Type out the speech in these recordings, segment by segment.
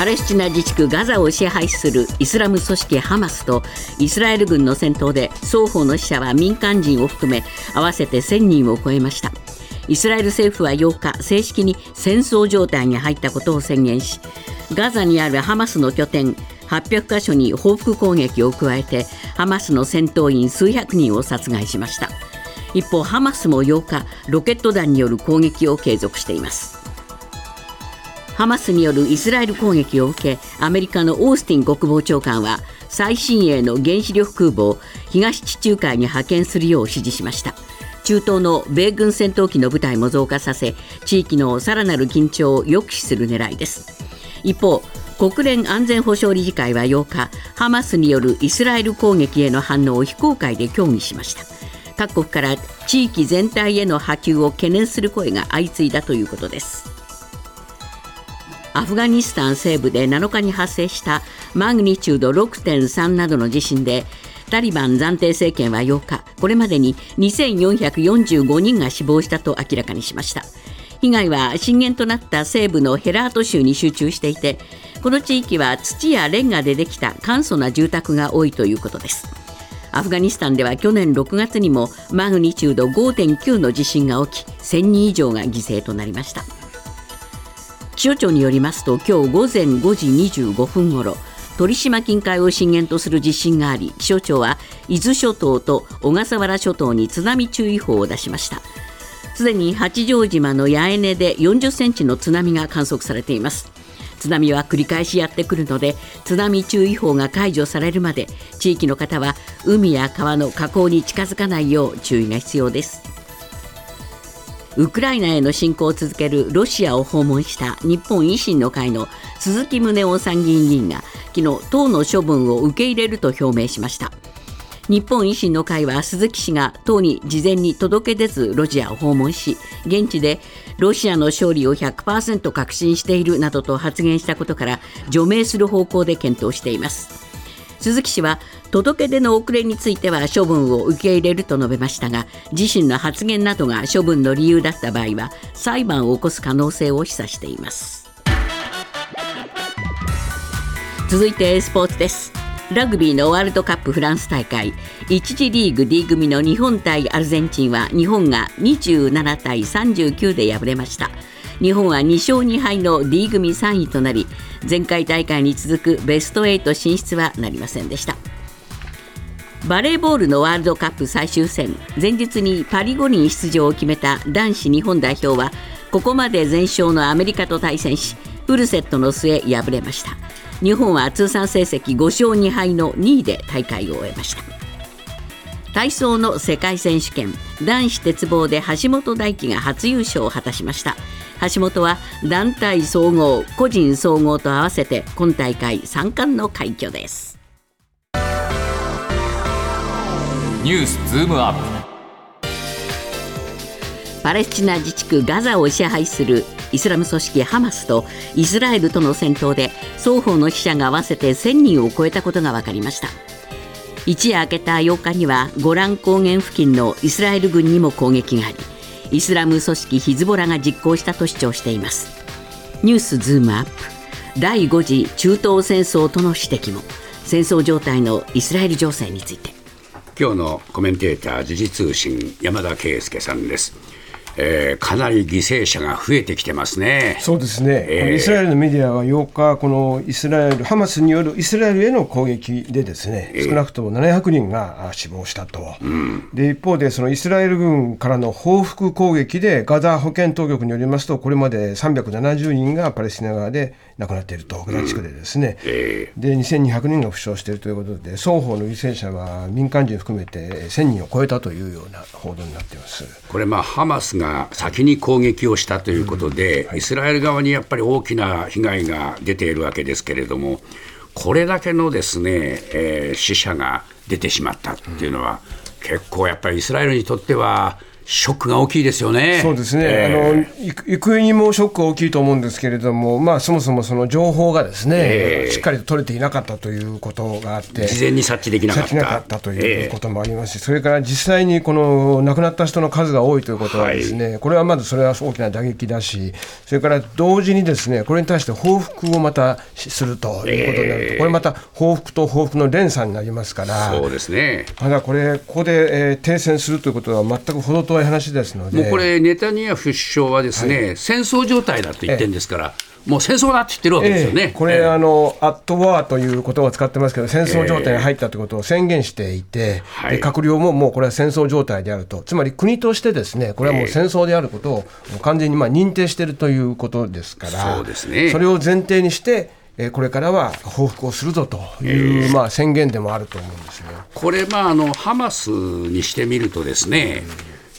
パレスチナ自治区ガザを支配するイスラム組織ハマスとイスラエル軍の戦闘で双方の死者は民間人を含め合わせて1000人を超えました。イスラエル政府は8日正式に戦争状態に入ったことを宣言しガザにあるハマスの拠点800カ所に報復攻撃を加えてハマスの戦闘員数百人を殺害しました。一方ハマスも8日ロケット弾による攻撃を継続しています。ハマスによるイスラエル攻撃を受けアメリカのオースティン国防長官は最新鋭の原子力空母を東地中海に派遣するよう指示しました。中東の米軍戦闘機の部隊も増加させ地域のさらなる緊張を抑止する狙いです。一方国連安全保障理事会は8日ハマスによるイスラエル攻撃への反応を非公開で協議しました。各国から地域全体への波及を懸念する声が相次いだということです。アフガニスタン西部で7日に発生したマグニチュード6.3などの地震でタリバン暫定政権は8日これまでに2445人が死亡したと明らかにしました。被害は震源となった西部のヘラート州に集中していてこの地域は土やレンガでできた簡素な住宅が多いということです。アフガニスタンでは去年6月にもマグニチュード5.9の地震が起き1000人以上が犠牲となりました。気象庁によりますと今日午前5時25分ごろ鳥島近海を震源とする地震があり気象庁は伊豆諸島と小笠原諸島に津波注意報を出しました。すでに八丈島の八重根で40センチの津波が観測されています。津波は繰り返しやってくるので津波注意報が解除されるまで地域の方は海や川の河口に近づかないよう注意が必要です。ウクライナへの侵攻を続けるロシアを訪問した日本維新の会の鈴木宗男参議院議員が昨日党の処分を受け入れると表明しました。日本維新の会は鈴木氏が党に事前に届け出ずロシアを訪問し現地でロシアの勝利を100%確信しているなどと発言したことから除名する方向で検討しています。鈴木氏は届け出の遅れについては処分を受け入れると述べましたが自身の発言などが処分の理由だった場合は裁判を起こす可能性を示唆しています。続いてスポーツです。ラグビーのワールドカップフランス大会。1次リーグ D 組の日本対アルゼンチンは日本が27対39で敗れました。日本は2勝2敗の D 組3位となり前回大会に続くベスト8進出はなりませんでした。バレーボールのワールドカップ最終戦。前日にパリ五輪出場を決めた男子日本代表はここまで全勝のアメリカと対戦しフルセットの末敗れました。日本は通算成績5勝2敗の2位で大会を終えました。体操の世界選手権。男子鉄棒で橋本大輝が初優勝を果たしました。橋本は団体総合個人総合と合わせて今大会3冠の快挙です。ニュースズームアップ。パレスチナ自治区ガザを支配するイスラム組織ハマスとイスラエルとの戦闘で双方の死者が合わせて1000人を超えたことが分かりました。一夜明けた8日にはゴラン高原付近のイスラエル軍にも攻撃がありイスラム組織ヒズボラが実行したと主張しています。ニュースズームアップ。第5次中東戦争との指摘も。戦争状態のイスラエル情勢について。今日のコメンテーター時事通信山田圭介さんです。えー、かなり犠牲者が増えてきてますね。そうですね、えー、イスラエルのメディアは8日、このイスラエル、ハマスによるイスラエルへの攻撃で、ですね、少なくとも700人が死亡したと、うん、で一方で、そのイスラエル軍からの報復攻撃で、ガザ保健当局によりますと、これまで370人がパレスチナ側で亡くなっていると、ガザ地区でですね、うんえー、で2200人が負傷しているということで、双方の犠牲者は民間人含めて1000人を超えたというような報道になっています。これ、まあ、ハマスが先に攻撃をしたということで、うんはい、イスラエル側にやっぱり大きな被害が出ているわけですけれども、これだけのですね、えー、死者が出てしまったっていうのは、うん、結構やっぱりイスラエルにとっては、ショックが大きいですよね。そうですね、えーあの行くにもショック大きいと思うんですけれども、まあ、そもそもその情報がですね、ええしっかりと取れていなかったということがあって、事前に察知できなかった。なかったということもありますし、それから実際にこの亡くなった人の数が多いということはですね、これはまずそれは大きな打撃だし、それから同時にですね、これに対して報復をまたするということになると、ええこれまた報復と報復の連鎖になりますから。そうですね。ただこれ、ここで、えー停戦するということは全く程遠い話ですので、もうこれ、ネタニヤフ首相はですね、戦争状態だと言ってるんですから、もう戦争だって言ってるわけですよね。ええ。これ、ええ。あの、アットワーということを使ってますけど、戦争状態に入ったということを宣言していて、はい。で閣僚ももうこれは戦争状態であると、つまり国としてですね、これはもう戦争であることを完全にまあ認定しているということですから、そうですね。それを前提にして、えーこれからは報復をするぞという、まあ、宣言でもあると思うんですよ。これ、まああの、ハマスにしてみるとですね、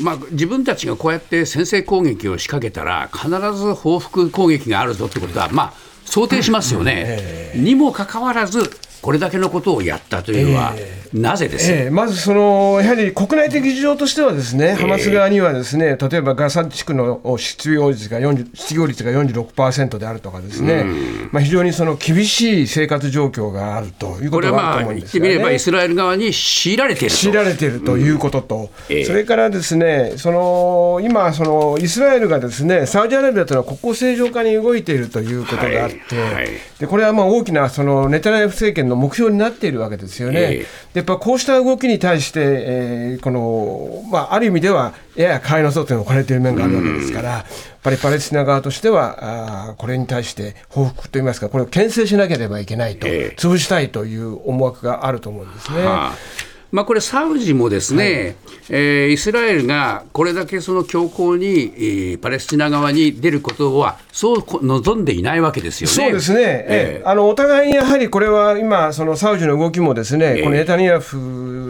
まあ、自分たちがこうやって先制攻撃を仕掛けたら、必ず報復攻撃があるぞってことは、まあ、想定しますよね。にもかかわらず、これだけのことをやったというのは、なぜです、ええまずその、やはり国内的事情としては、ですね、ハマス側にはですね、例えばガザ地区の失業率が40失業率が46%であるとかですね、まあ、非常にその厳しい生活状況があるというこことれはまあがあると思うん言ってみれば、イ。スラエル側に強いられていると。強いられているということと、ええ。それからですね、その今その、イスラエルがですねサウジアラビアとのは国交正常化に動いているということがあって、はいはい。でこれはまあ大きなそのネタニヤフ政権の目標になっているわけですよね。ええ。でやっぱこうした動きに対して、えーこのまあ、ある意味では、やや替えの外に置かれている面があるわけですから、やっぱりパレスチナ側としては、あーこれに対して報復といいますか、これを牽制しなければいけないと、ええ。潰したいという思惑があると思うんですね。はあまあ、これ、サウジもですね、えーイスラエルがこれだけその強硬に、えーパレスチナ側に出ることは、そうこ望んでいないわけですよね。そうですね、ええ。あのお互いにやはりこれは今、そのサウジの動きもですね、このネタニヤフ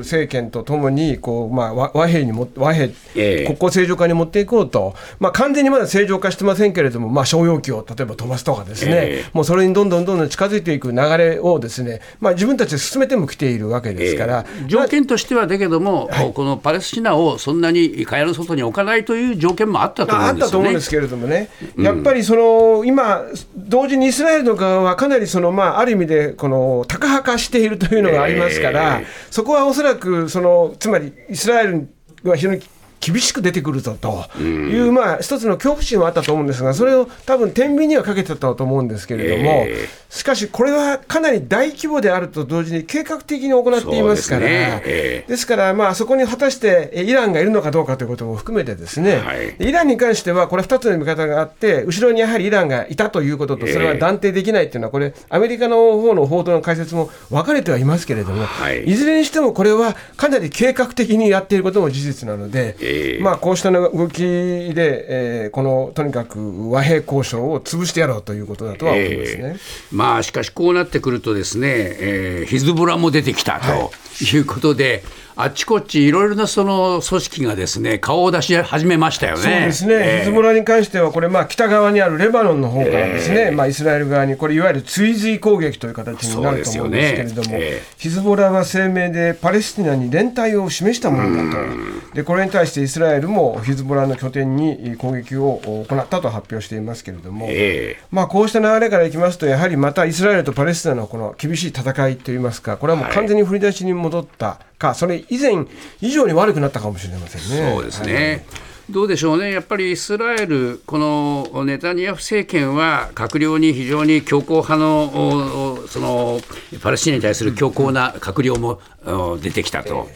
政権とともにこう、まあ、和和平にも和平、ええ。国交正常化に持っていこうと、まあ、完全にまだ正常化してませんけれども、まあ、商用機を例えば飛ばすとかですね、ええ。もうそれにどんどんどんどん近づいていく流れをですね、まあ、自分たちで進めてもきているわけですから、えー条件としてはだけども、このパレスチナをそんなに蚊帳の外に置かないという条件もあったと思あうんですよね。ったと思うんで。すけれどもね、やっぱりその今、同時にイスラエルの側はかなりその、まあ、ある意味でこのタカ派化しているというのがありますから、ええ。そこはおそらくその、つまりイスラエルは非常に厳しく出てくるぞと。いう、まあ、一つの恐怖心はあったと思うんですが、それを多分天秤にはかけてたと思うんですけれども、えしかし、これはかなり大規模であると同時に計画的に行っていますから。ですね。ええ。ですから、まあ、そこに果たしてえイランがいるのかどうかということも含めてですね、はい。イランに関しては、これ2つの見方があって、後ろにやはりイランがいたということと、それは断定できないっていうのは、これ、アメリカの方の報道の解説も分かれてはいますけれども、はい。いずれにしてもこれはかなり計画的にやっていることも事実なので、ええまあ、こうした動きで、えーこのとにかく和平交渉を潰してやろうということだとは思いますね。えー。まあしかしこうなってくるとですね、えーヒズボラも出てきたと。いうことで、あっちこっちいろいろなその組織がですね顔を出し始めましたよね。そうですね、えーヒズボラに関しては、これ、まあ、北側にあるレバノンの方からですね、まあ、イスラエル側に、これ、いわゆる追随攻撃という形になると思うんですけれども、ね。ええ。ヒズボラは声明で、パレスチナに連帯を示したものだと、でこれに対してイスラエルもヒズボラの拠点に攻撃を行ったと発表していますけれども。えまあ、こうした流れからいきますと、やはりまたイスラエルとパレスチナのこの厳しい戦いといいますか、これはもう完全に振り出しに戻ったか、それ以前以上に悪くなったかもしれませんね。そうですね。どうでしょうね、やっぱりイスラエル、このネタニヤフ政権は、閣僚に非常に強硬派のそのパレスチナに対する強硬な閣僚もお出てきたと。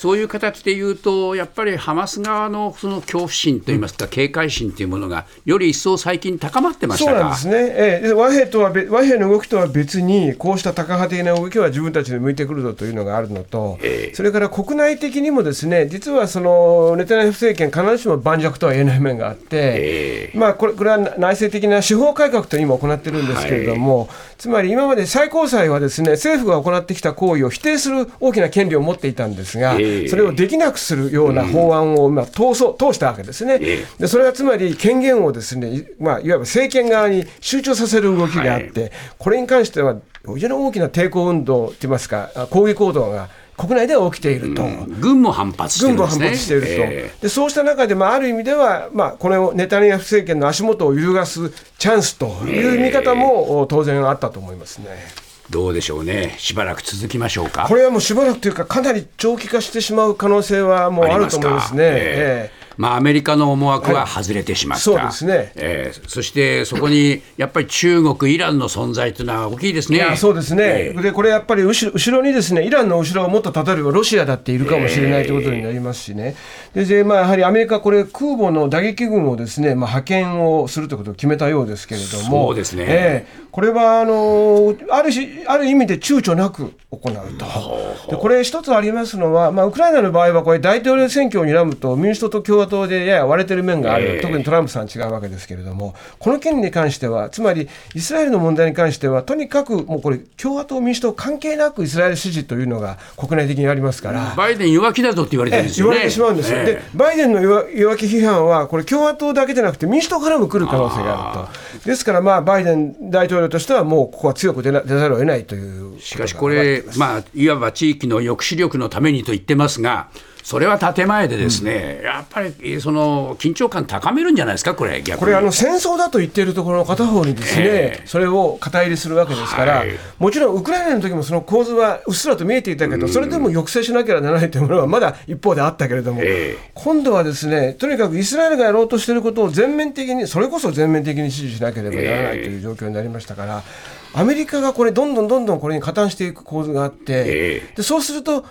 そういう形で言うと、やっぱりハマス側のその恐怖心といいますか、警戒心というものが、より一層最近高まってましたか？そうなんですね、ええ。で和平とはべ和平の動きとは別に、こうしたタカ派的な動きは自分たちで向いてくるぞというのがあるのと、ええ。それから国内的にも、ですね実はそのネタニヤフ政権、必ずしも盤石とは言えない面があって、えまあ、これこれは内政的な司法改革というのを今行ってるんですけれども、つまり今まで最高裁はですね政府が行ってきた行為を否定する大きな権利を持っていたんですが、ええ。それをできなくするような法案を今通そう通したわけですね。えでそれはつまり権限をですね、いまあ、いわば政権側に集中させる動きがあって、これに関しては非常に大きな抵抗運動といいますか、あ抗議行動が国内では起きていると。軍も反発してる軍もんですね。反発していると、えでそうした中で、まあ、ある意味では、まあ、これをネタニヤフ政権の足元を揺るがすチャンスという見方も、お当然あったと思いますね。ーどうでしょうね。しばらく続きましょうか。これはもうしばらくというか、かなり長期化してしまう可能性はもうあると思いますね。ありええまあ、アメリカの思惑は外れてしまった、はいそうですね。えーそしてそこにやっぱり中国、イランの存在というのは大きいですね。いやそうですね、えー。でこれやっぱり後ろ後ろにですねイランの後ろがもっと例えばロシアだっているかもしれないということになりますしね、ででまあ、やはりアメリカ、これ、空母の打撃軍をですね、まあ、派遣をするということを決めたようですけれども、そうですね。ええこれはあのあるしある意味で躊躇なく行うと、でこれ、一つありますのは、まあ、ウクライナの場合は、これ、大統領選挙を睨むと、民主党と共和党でやや割れてる面がある、ええ。特にトランプさん違うわけですけれども、この件に関しては、つまりイスラエルの問題に関しては、とにかくもうこれ、共和党、民主党関係なくイスラエル支持というのが国内的にありますから。バイデン弱気だぞって言われてるんですよね。言われてしまうんです。よ、え。ーでバイデンの弱弱気批判は、これ、共和党だけじゃなくて、民主党からも来る可能性があると、ですから、まあ、バイデン大統領としては、もうここは強く出な出ざるを得ないというしかしこれ、まあ、いわば地域の抑止力のためにと言ってますが、それは建前でですね、やっぱりえーその緊張感高めるんじゃないですか、これ、逆に。これあの、戦争だと言っているところの片方にですね、ええ。それを肩入れするわけですから、はい。もちろんウクライナの時もその構図はうっすらと見えていたけど、それでも抑制しなければならないというものはまだ一方であったけれども、ええ。今度はですねとにかくイスラエルがやろうとしていることを全面的に、それこそ全面的に支持しなければならないという状況になりましたから、アメリカがこれ、どんどんどんどんこれに加担していく構図があって、ええ。でそうすると、ず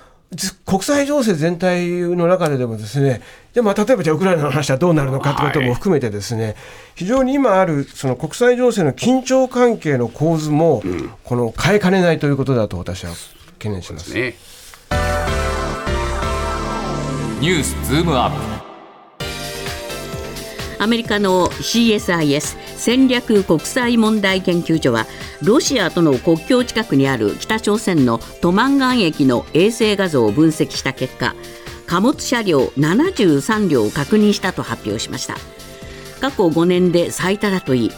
国際情勢全体の中ででもですね、でまあ、例えばじゃあウクライナの話はどうなるのかということも含めてですね、非常に今あるその国際情勢の緊張関係の構図も、この変えかねないということだと私は懸念します。ね。ニュースズームアップアメリカの CSIS 戦略国際問題研究所はロシアとの国境近くにある北朝鮮のトマンガン駅の衛星画像を分析した結果貨物車両73両を確認したと発表しました。過去5年で最多だといい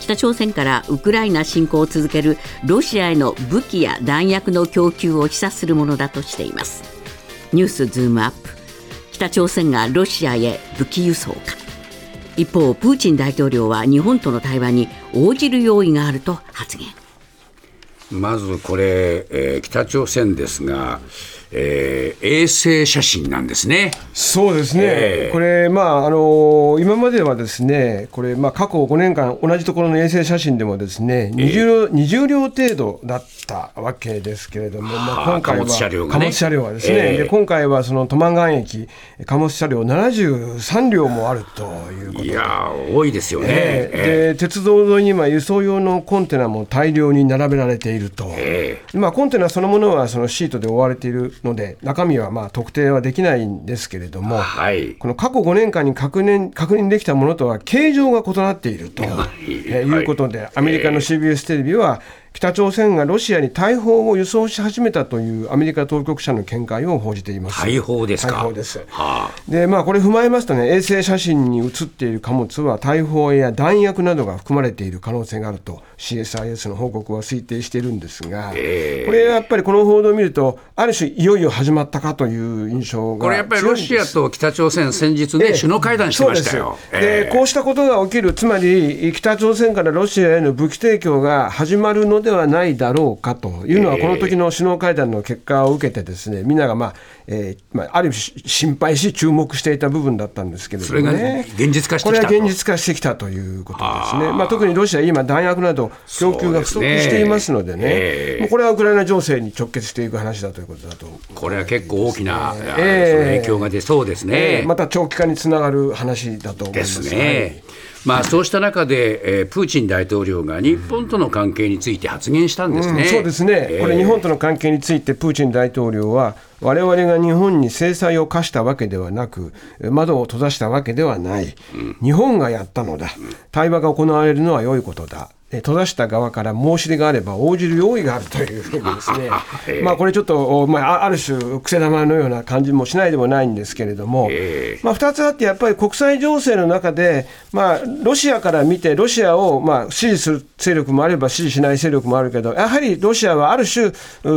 北朝鮮からウクライナ侵攻を続けるロシアへの武器や弾薬の供給を示唆するものだとしています。ニュースズームアップ。北朝鮮がロシアへ武器輸送か。一方プーチン大統領は日本との対話に応じる用意があると発言。まずこれ、えー北朝鮮ですが、えー衛星写真なんですね。そうですね、ええこれ、まああの今まではですね、これ、まあ、過去5年間、同じところの衛星写真でもですね、20, 20両程度だったわけですけれども、まあ、はあ今回は貨物車両がね。貨物車両はですね、ええで今回はそのトマンガン駅、貨物車両73両もあるということで。いやー、多いですよね。えええで鉄道沿いには輸送用のコンテナも大量に並べられていると、えまあ、コンテナそのものはそのシートで覆われているので、中身はまあ特定はできないんですけれども、はい。この過去5年間に確認確認できたものとは形状が異なっていると、えーいうことで、アメリカの CBS テレビは、北朝鮮がロシアに大砲を輸送し始めたというアメリカ当局者の見解を報じています。大砲ですか。大砲ですはあでまあ、これ踏まえますとね、衛星写真に写っている貨物は大砲や弾薬などが含まれている可能性があると CSIS の報告は推定しているんですが、ええ。これやっぱりこの報道を見ると、ある種、いよいよ始まったかという印象がこれやっぱりロシアと北朝鮮、先日ね、ええ。首脳会談してましたよ。でこうしたことが起きる、つまり北朝鮮からロシアへの武器提供が始まるのではないだろうかというのは、ええこの時の首脳会談の結果を受けて、ですねみんなが、まあえーまあ、ある意味心配し、注目していた部分だったんですけれども、ね、それが現実化してきたと。これは現実化してきたということですね、まあ、特にロシア、今、弾薬など供給が不足していますのでね、ええもうこれはウクライナ情勢に直結していく話だということだと。これは結構大きな、影響が出そうですね。えーまた長期化につながる話だと思いま。ですすね。まあ、そうした中で、えープーチン大統領が日本との関係について発言したんですね。うんそうですね、えーこれ、日本との関係について、プーチン大統領は、我々が日本に制裁を課したわけではなく、窓を閉ざしたわけではない、日本がやったのだ、対話が行われるのは良いことだ。え閉ざした側から申し出があれば応じる用意があるというふうにですね、まあ、これちょっと、まあ、ある種、癖玉のような感じもしないでもないんですけれども、まあ、2つあって、やっぱり国際情勢の中で、まあ、ロシアから見て、ロシアを、まあ、支持する勢力もあれば、支持しない勢力もあるけど、やはりロシアはある種、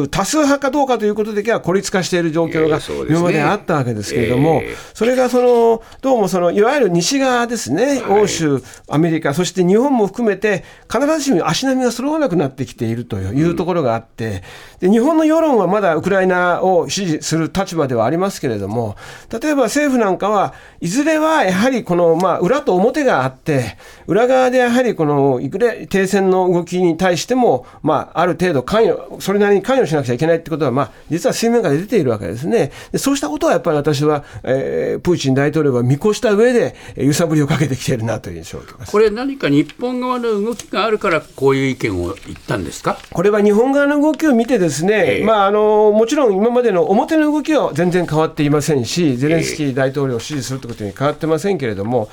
多数派かどうかということだけは孤立化している状況が今まであったわけですけれども、それがそのどうもそのいわゆる西側ですね、欧州、アメリカ、そして日本も含めて、必ずしも足並みが揃わなくなってきているというところがあって、で日本の世論はまだウクライナを支持する立場ではありますけれども、例えば政府なんかはいずれはやはりこの、まあ、裏と表があって、裏側でやはりこのいくら停戦の動きに対しても、まあ、ある程度関与、それなりに関与しなくちゃいけないってことは、まあ、実は水面下で出ているわけですね。でそうしたことはやっぱり私は、えー、プーチン大統領は見越した上で、揺さぶりをかけてきているなという印象を受けますこれ、何か日本側の動きがあるから、こういう意見を言ったんですか？これは日本側の動きを見て、ですね、えー、まあ、あのもちろん今までの表の動きは全然変わっていませんし、ゼレンスキー大統領を支持するということに変わってませんけれども、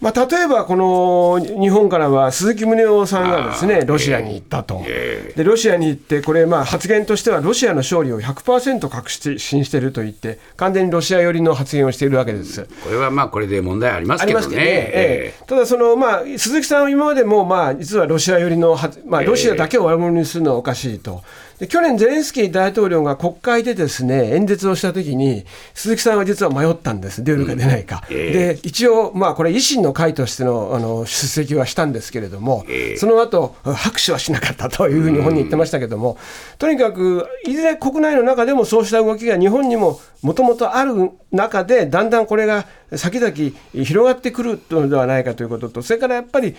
まあ、例えばこの日本からは鈴木宗男さんがですねロシアに行ったと、でロシアに行って、これ、まあ発言としてはロシアの勝利を100%確信していると言って、完全にロシア寄りの発言をしているわけです。これはまあこれで問題ありますけどね。ね。ええ。ただその、まあ、鈴木さんは今までも、まあ、実はロシア寄りの、まあ、ロシアだけを悪者にするのはおかしいと。で去年、ゼレンスキー大統領が国会でですね演説をしたときに、鈴木さんは実は迷ったんです、出るか出ないか。うんえー、で一応、まあ、これ、維新の会としてのあの出席はしたんですけれども、えー、その後拍手はしなかったというふうに本人言ってましたけれども、とにかく、いずれ国内の中でもそうした動きが日本にももともとある中で、だんだんこれが先々広がってくるのではないかということと、それからやっぱり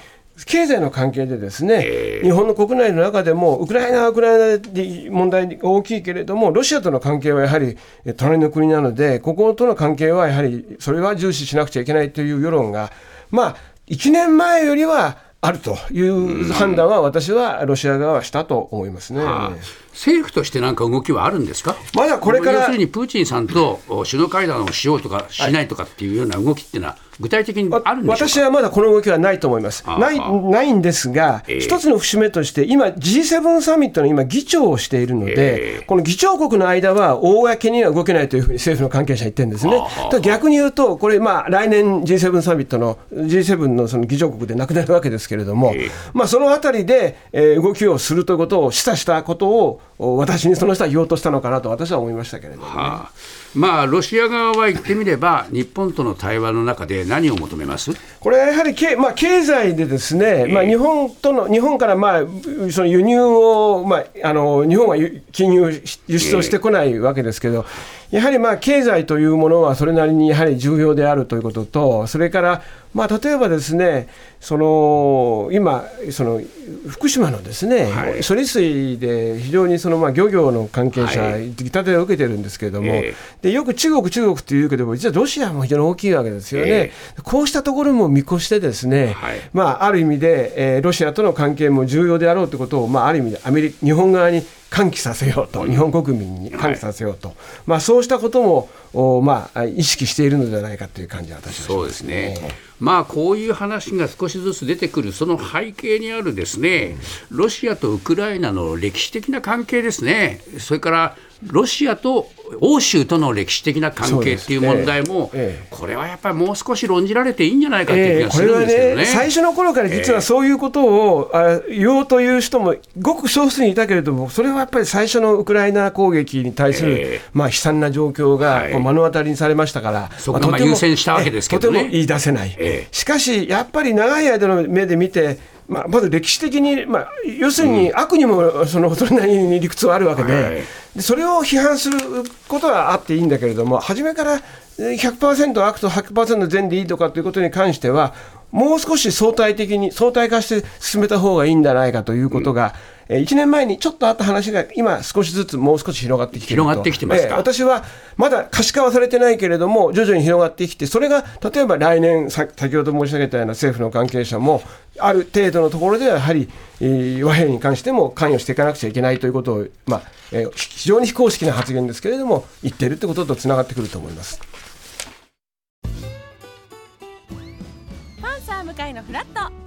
経済の関係でですね、えー、日本の国内の中でも、ウクライナはウクライナで問題が大きいけれども、ロシアとの関係はやはり隣の国なので、こことの関係はやはりそれは重視しなくちゃいけないという世論が、まあ、1年前よりはあるという判断は、私はロシア側はしたと思いますね。はあ政府としてなんか動きはあるんですか、まだこれから要するにプーチンさんと首脳会談をしようとかしないとかっていうような動きっていうのは、具体的にあるんで私はまだこの動きはないと思います。ないないんですが、えー、一つの節目として、今、G7 サミットの今、議長をしているので、えー、この議長国の間は、公には動けないというふうに政府の関係者は言ってるんですね。逆に言うと、これ、まあ、来年 G7 サミットの G7 のその議長国でなくなるわけですけれども、えー、まあ、そのあたりで、えー、動きをするということを示唆したことを、私にその人は言おうとしたのかなと私は思いましたけれども、ね、はあ、まあ、ロシア側は言ってみれば、日本との対話の中で何を求めます？これはやはりけ、まあ、経済でですね、えー、まあ、日本との日本から、まあ、その輸入を、まあ、あの日本は金融、輸出をしてこないわけですけど、えー、やはりまあ経済というものはそれなりにやはり重要であるということと、それから、まあ、例えばですね、その今その、福島のですね、はい、処理水で非常にそのまあ漁業の関係者、はい、痛手を受けてるんですけれども、えー、でよく中国、中国っていうけども、実はロシアも非常に大きいわけですよね、えー、こうしたところも見越して、ですね、はい、まあ、ある意味で、えー、ロシアとの関係も重要であろうということを、まあ、ある意味でアメリ日本側に喚起させようと、日本国民に喚起させようと、はい、まあ、そうしたこともお、まあ、意識しているのではないかという感じは私は、ね、そうですね。まあ、こういう話が少しずつ出てくる、その背景にあるですね、ロシアとウクライナの歴史的な関係ですね、それからロシアと欧州との歴史的な関係っていう問題も、ええ、これはやっぱりもう少し論じられていいんじゃないかという気がするんですけどね,、えー、ね最初の頃から実はそういうことを、あ言おうという人もごく少数にいたけれども、それはやっぱり最初のウクライナ攻撃に対する、まあ、悲惨な状況が目の当たりにされましたから、そこが優先したわけですけど、ね、とても言い出せない、しかしやっぱり長い間の目で見て、まあ、まず歴史的に、まあ、要するに悪にもそのそれなりに理屈はあるわけで、でそれを批判することはあっていいんだけれども、初めから100%悪と100%善でいいとかということに関しては、もう少し相対的に、相対化して進めた方がいいんじゃないかということが、うんえ1年前にちょっとあった話が今、少しずつもう少し広がってきて広がってきてますか、え私はまだ可視化はされてないけれども、徐々に広がってきて、それが例えば来年、先ほど申し上げたような政府の関係者も、ある程度のところではやはり、えー、和平に関しても関与していかなくちゃいけないということを、まあえー、非常に非公式な発言ですけれども、言っているということとつながってくると思います。パンサー向かいのフラット